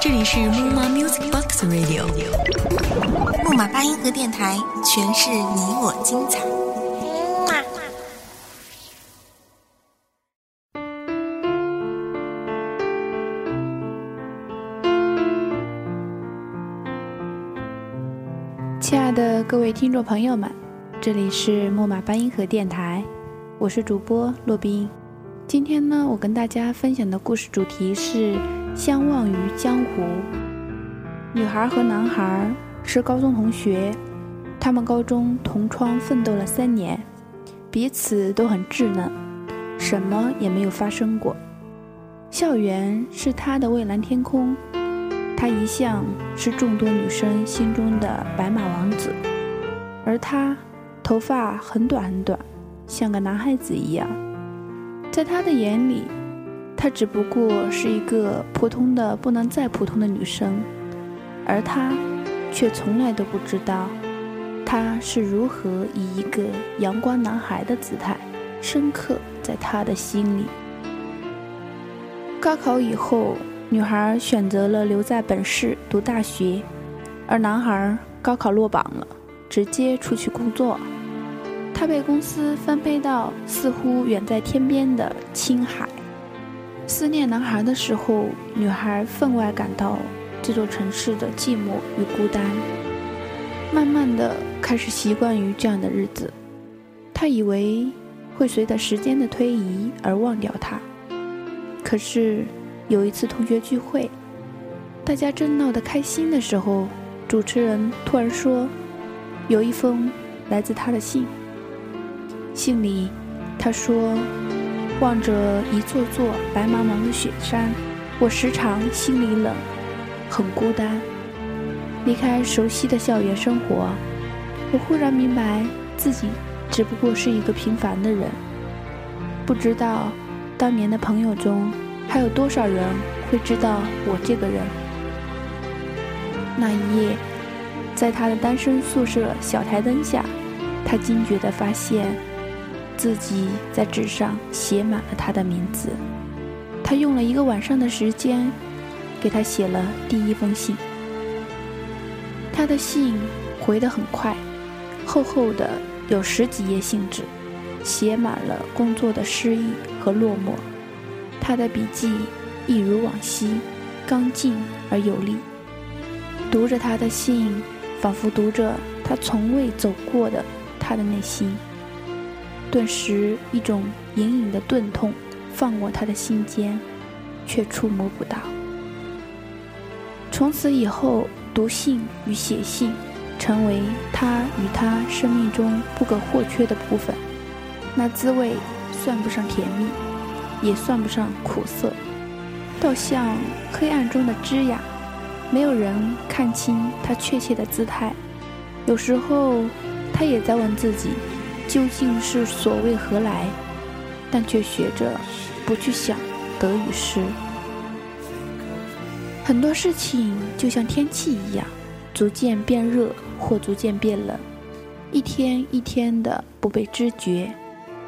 这里是木马 Music Box Radio，木马八音盒电台，诠释你我精彩。亲爱的各位听众朋友们，这里是木马八音盒电台，我是主播洛宾。今天呢，我跟大家分享的故事主题是相忘于江湖。女孩和男孩是高中同学，他们高中同窗奋斗了三年，彼此都很稚嫩，什么也没有发生过。校园是他的蔚蓝天空，他一向是众多女生心中的白马王子，而他头发很短很短，像个男孩子一样。在他的眼里，她只不过是一个普通的不能再普通的女生，而他却从来都不知道，他是如何以一个阳光男孩的姿态，深刻在他的心里。高考以后，女孩选择了留在本市读大学，而男孩高考落榜了，直接出去工作。他被公司分配到似乎远在天边的青海。思念男孩的时候，女孩分外感到这座城市的寂寞与孤单。慢慢的开始习惯于这样的日子，她以为会随着时间的推移而忘掉他。可是有一次同学聚会，大家正闹得开心的时候，主持人突然说：“有一封来自他的信。”信里，他说：“望着一座座白茫茫的雪山，我时常心里冷，很孤单。离开熟悉的校园生活，我忽然明白自己只不过是一个平凡的人。不知道当年的朋友中，还有多少人会知道我这个人。”那一夜，在他的单身宿舍小台灯下，他惊觉地发现。自己在纸上写满了他的名字，他用了一个晚上的时间，给他写了第一封信。他的信回得很快，厚厚的有十几页信纸，写满了工作的失意和落寞。他的笔记一如往昔，刚劲而有力。读着他的信，仿佛读着他从未走过的他的内心。顿时，一种隐隐的钝痛放过他的心间，却触摸不到。从此以后，读信与写信成为他与他生命中不可或缺的部分。那滋味算不上甜蜜，也算不上苦涩，倒像黑暗中的枝桠，没有人看清他确切的姿态。有时候，他也在问自己。究竟是所谓何来？但却学着不去想得与失。很多事情就像天气一样，逐渐变热或逐渐变冷，一天一天的不被知觉。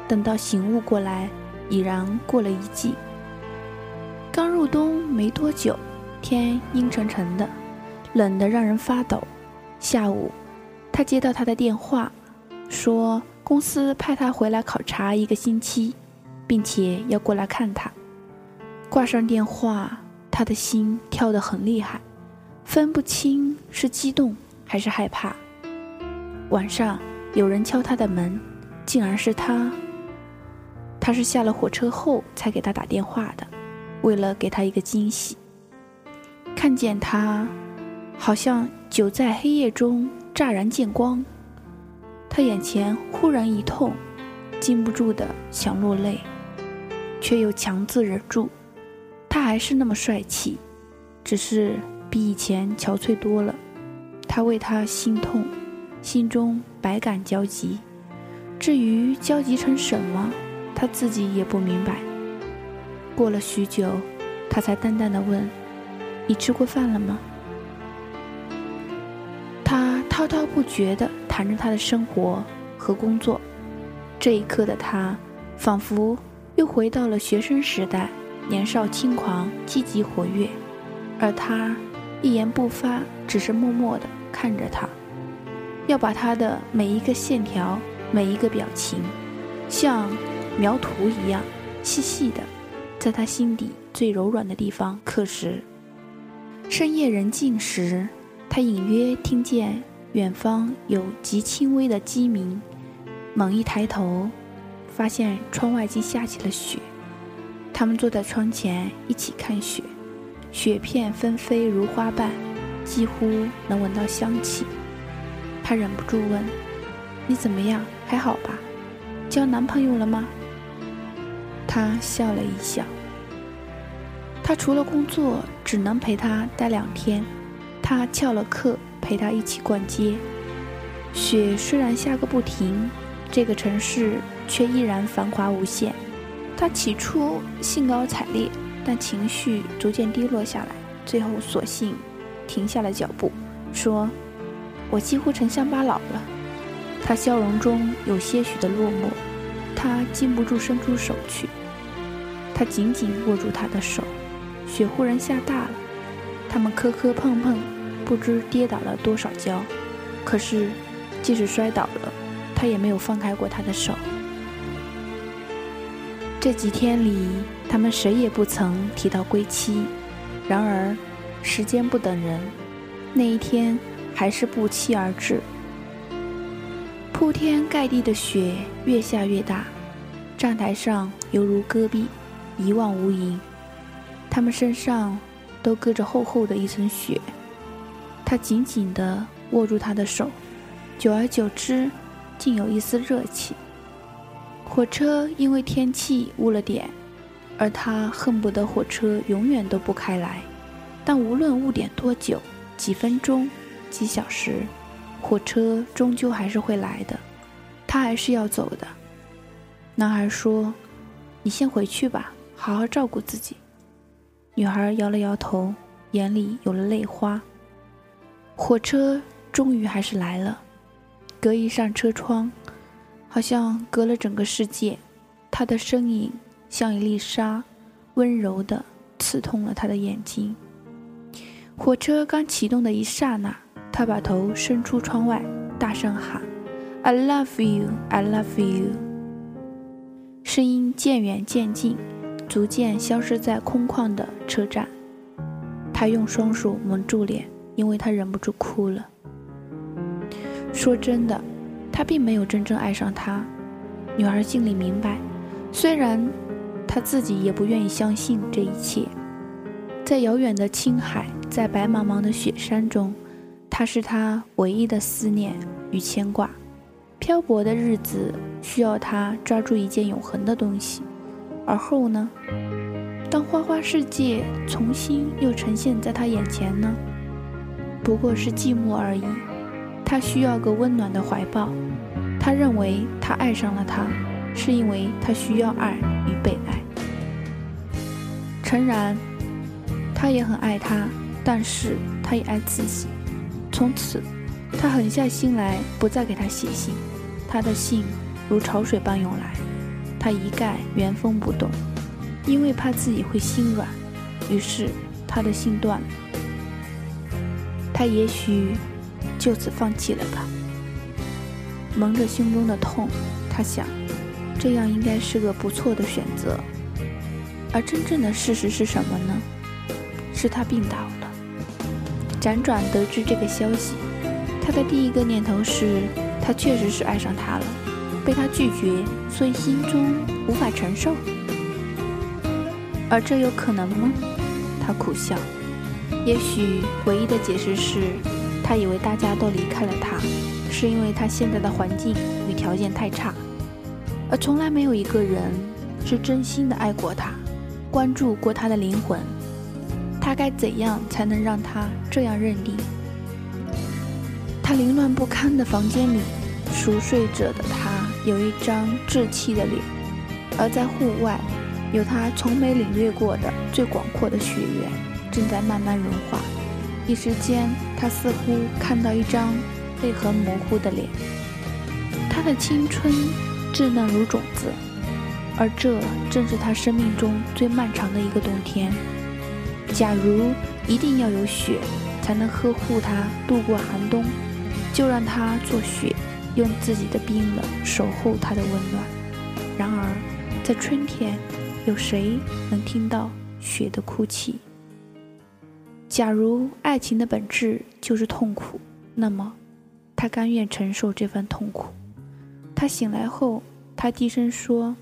等到醒悟过来，已然过了一季。刚入冬没多久，天阴沉沉的，冷得让人发抖。下午，他接到他的电话，说。公司派他回来考察一个星期，并且要过来看他。挂上电话，他的心跳得很厉害，分不清是激动还是害怕。晚上有人敲他的门，竟然是他。他是下了火车后才给他打电话的，为了给他一个惊喜。看见他，好像久在黑夜中乍然见光。他眼前忽然一痛，禁不住的想落泪，却又强自忍住。他还是那么帅气，只是比以前憔悴多了。他为他心痛，心中百感交集。至于焦急成什么，他自己也不明白。过了许久，他才淡淡的问：“你吃过饭了吗？”滔滔不绝地。谈着他的生活和工作，这一刻的他，仿佛又回到了学生时代，年少轻狂、积极活跃，而他一言不发，只是默默地看着他，要把他的每一个线条、每一个表情，像描图一样细细的，在他心底最柔软的地方刻实。深夜人静时，他隐约听见远方有极轻微的鸡鸣，猛一抬头，发现窗外竟下起了雪。他们坐在窗前一起看雪，雪片纷飞如花瓣，几乎能闻到香气。他忍不住问：“你怎么样？还好吧？交男朋友了吗？”他笑了一笑。他除了工作，只能陪他待两天。他翘了课，陪他一起逛街。雪虽然下个不停，这个城市却依然繁华无限。他起初兴高采烈，但情绪逐渐低落下来，最后索性停下了脚步，说：“我几乎成乡巴佬了。”他笑容中有些许的落寞，他禁不住伸出手去，他紧紧握住他的手。雪忽然下大了，他们磕磕碰碰，不知跌倒了多少跤。可是，即使摔倒了，他也没有放开过他的手。这几天里，他们谁也不曾提到归期。然而，时间不等人，那一天还是不期而至。铺天盖地的雪越下越大，站台上犹如戈壁，一望无垠。他们身上都搁着厚厚的一层雪。他紧紧地握住他的手，久而久之，竟有一丝热气。火车因为天气误了点，而他恨不得火车永远都不开来。但无论误点多久，几分钟、几小时，火车终究还是会来的。他还是要走的。男孩说：“你先回去吧，好好照顾自己。”女孩摇了摇头，眼里有了泪花。火车终于还是来了，隔一扇车窗。好像隔了整个世界，他的身影像一粒沙，温柔地刺痛了他的眼睛。火车刚启动的一刹那，他把头伸出窗外，大声喊：“I love you, I love you。”声音渐远渐近，逐渐消失在空旷的车站。他用双手蒙住脸，因为他忍不住哭了。说真的。他并没有真正爱上她，女儿心里明白，虽然她自己也不愿意相信这一切。在遥远的青海，在白茫茫的雪山中，她是他唯一的思念与牵挂。漂泊的日子需要他抓住一件永恒的东西，而后呢？当花花世界重新又呈现在他眼前呢？不过是寂寞而已。他需要个温暖的怀抱。他认为他爱上了他，是因为他需要爱与被爱。诚然，他也很爱他，但是他也爱自己。从此，他狠下心来，不再给他写信。他的信如潮水般涌来，他一概原封不动，因为怕自己会心软。于是，他的信断了。他也许。就此放弃了吧。蒙着胸中的痛，他想，这样应该是个不错的选择。而真正的事实是什么呢？是他病倒了。辗转得知这个消息，他的第一个念头是，他确实是爱上他了，被他拒绝，所以心中无法承受。而这有可能吗？他苦笑。也许唯一的解释是。他以为大家都离开了他，是因为他现在的环境与条件太差，而从来没有一个人是真心的爱过他，关注过他的灵魂。他该怎样才能让他这样认定？他凌乱不堪的房间里，熟睡着的他有一张稚气的脸，而在户外，有他从没领略过的最广阔的雪原，正在慢慢融化。一时间，他似乎看到一张泪痕模糊的脸。他的青春稚嫩如种子，而这正是他生命中最漫长的一个冬天。假如一定要有雪才能呵护他度过寒冬，就让他做雪，用自己的冰冷守候他的温暖。然而，在春天，有谁能听到雪的哭泣？假如爱情的本质就是痛苦，那么他甘愿承受这份痛苦。他醒来后，他低声说：“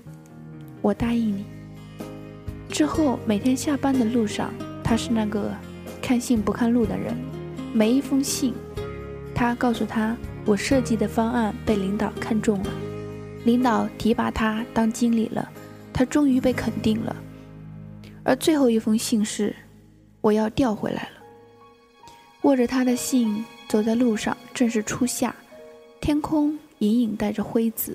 我答应你。”之后，每天下班的路上。他是那个看信不看路的人，每一封信，他告诉他我设计的方案被领导看中了，领导提拔他当经理了，他终于被肯定了。而最后一封信是我要调回来了。握着他的信走在路上，正是初夏，天空隐隐带着灰紫，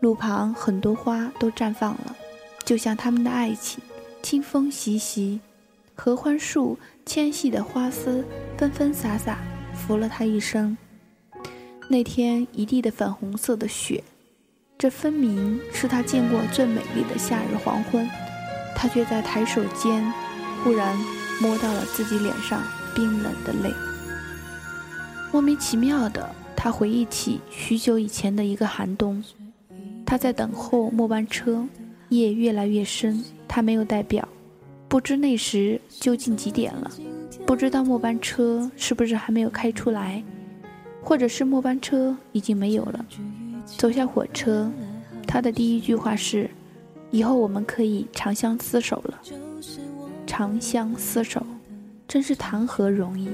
路旁很多花都绽放了，就像他们的爱情。清风习习。合欢树纤细的花丝纷纷洒洒，拂了他一身。那天一地的粉红色的雪，这分明是他见过最美丽的夏日黄昏。他却在抬手间，忽然摸到了自己脸上冰冷的泪。莫名其妙的，他回忆起许久以前的一个寒冬，他在等候末班车，夜越来越深，他没有带表。不知那时究竟几点了，不知道末班车是不是还没有开出来，或者是末班车已经没有了。走下火车，他的第一句话是：“以后我们可以长相厮守了。”长相厮守，真是谈何容易！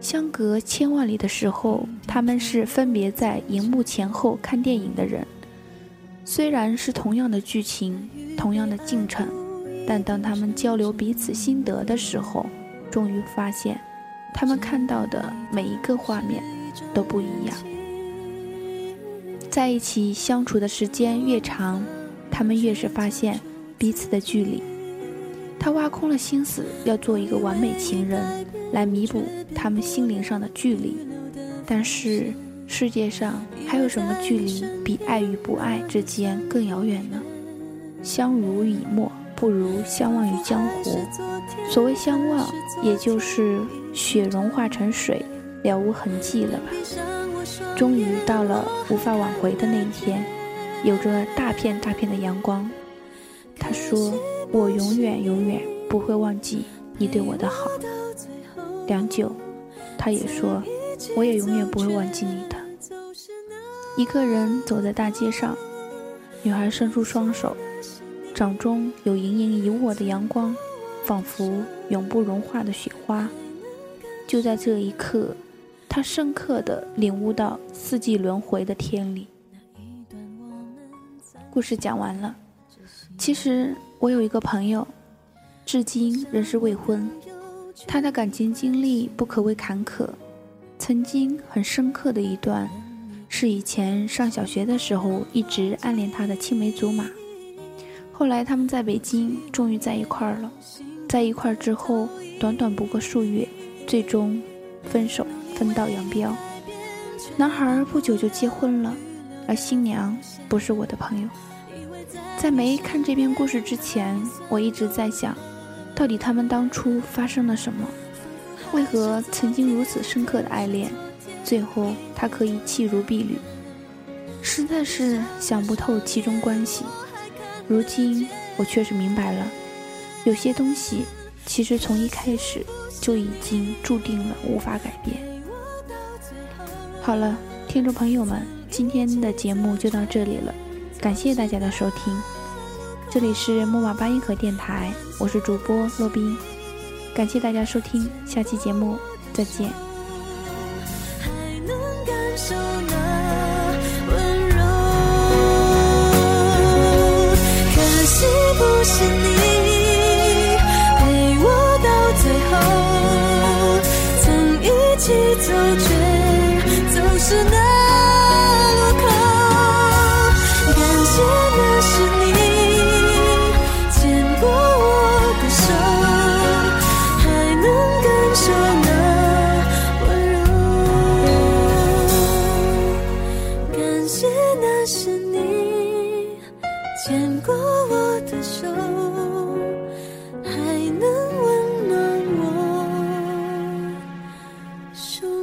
相隔千万里的时候，他们是分别在荧幕前后看电影的人，虽然是同样的剧情，同样的进程。但当他们交流彼此心得的时候，终于发现，他们看到的每一个画面都不一样。在一起相处的时间越长，他们越是发现彼此的距离。他挖空了心思要做一个完美情人，来弥补他们心灵上的距离。但是世界上还有什么距离比爱与不爱之间更遥远呢？相濡以沫。不如相忘于江湖。所谓相忘，也就是雪融化成水，了无痕迹了吧？终于到了无法挽回的那一天，有着大片大片的阳光。他说：“我永远永远不会忘记你对我的好。”良久，他也说：“我也永远不会忘记你的。”一个人走在大街上，女孩伸出双手。掌中有盈盈一握的阳光，仿佛永不融化的雪花。就在这一刻，他深刻的领悟到四季轮回的天理。故事讲完了。其实我有一个朋友，至今仍是未婚。他的感情经历不可谓坎坷，曾经很深刻的一段，是以前上小学的时候一直暗恋他的青梅竹马。后来他们在北京终于在一块儿了，在一块儿之后，短短不过数月，最终分手分道扬镳。男孩不久就结婚了，而新娘不是我的朋友。在没看这篇故事之前，我一直在想，到底他们当初发生了什么？为何曾经如此深刻的爱恋，最后他可以弃如敝履？实在是想不透其中关系。如今我确实明白了，有些东西其实从一开始就已经注定了无法改变。好了，听众朋友们，今天的节目就到这里了，感谢大家的收听。这里是木马八音盒电台，我是主播洛宾，感谢大家收听，下期节目再见。走，却总是那。树。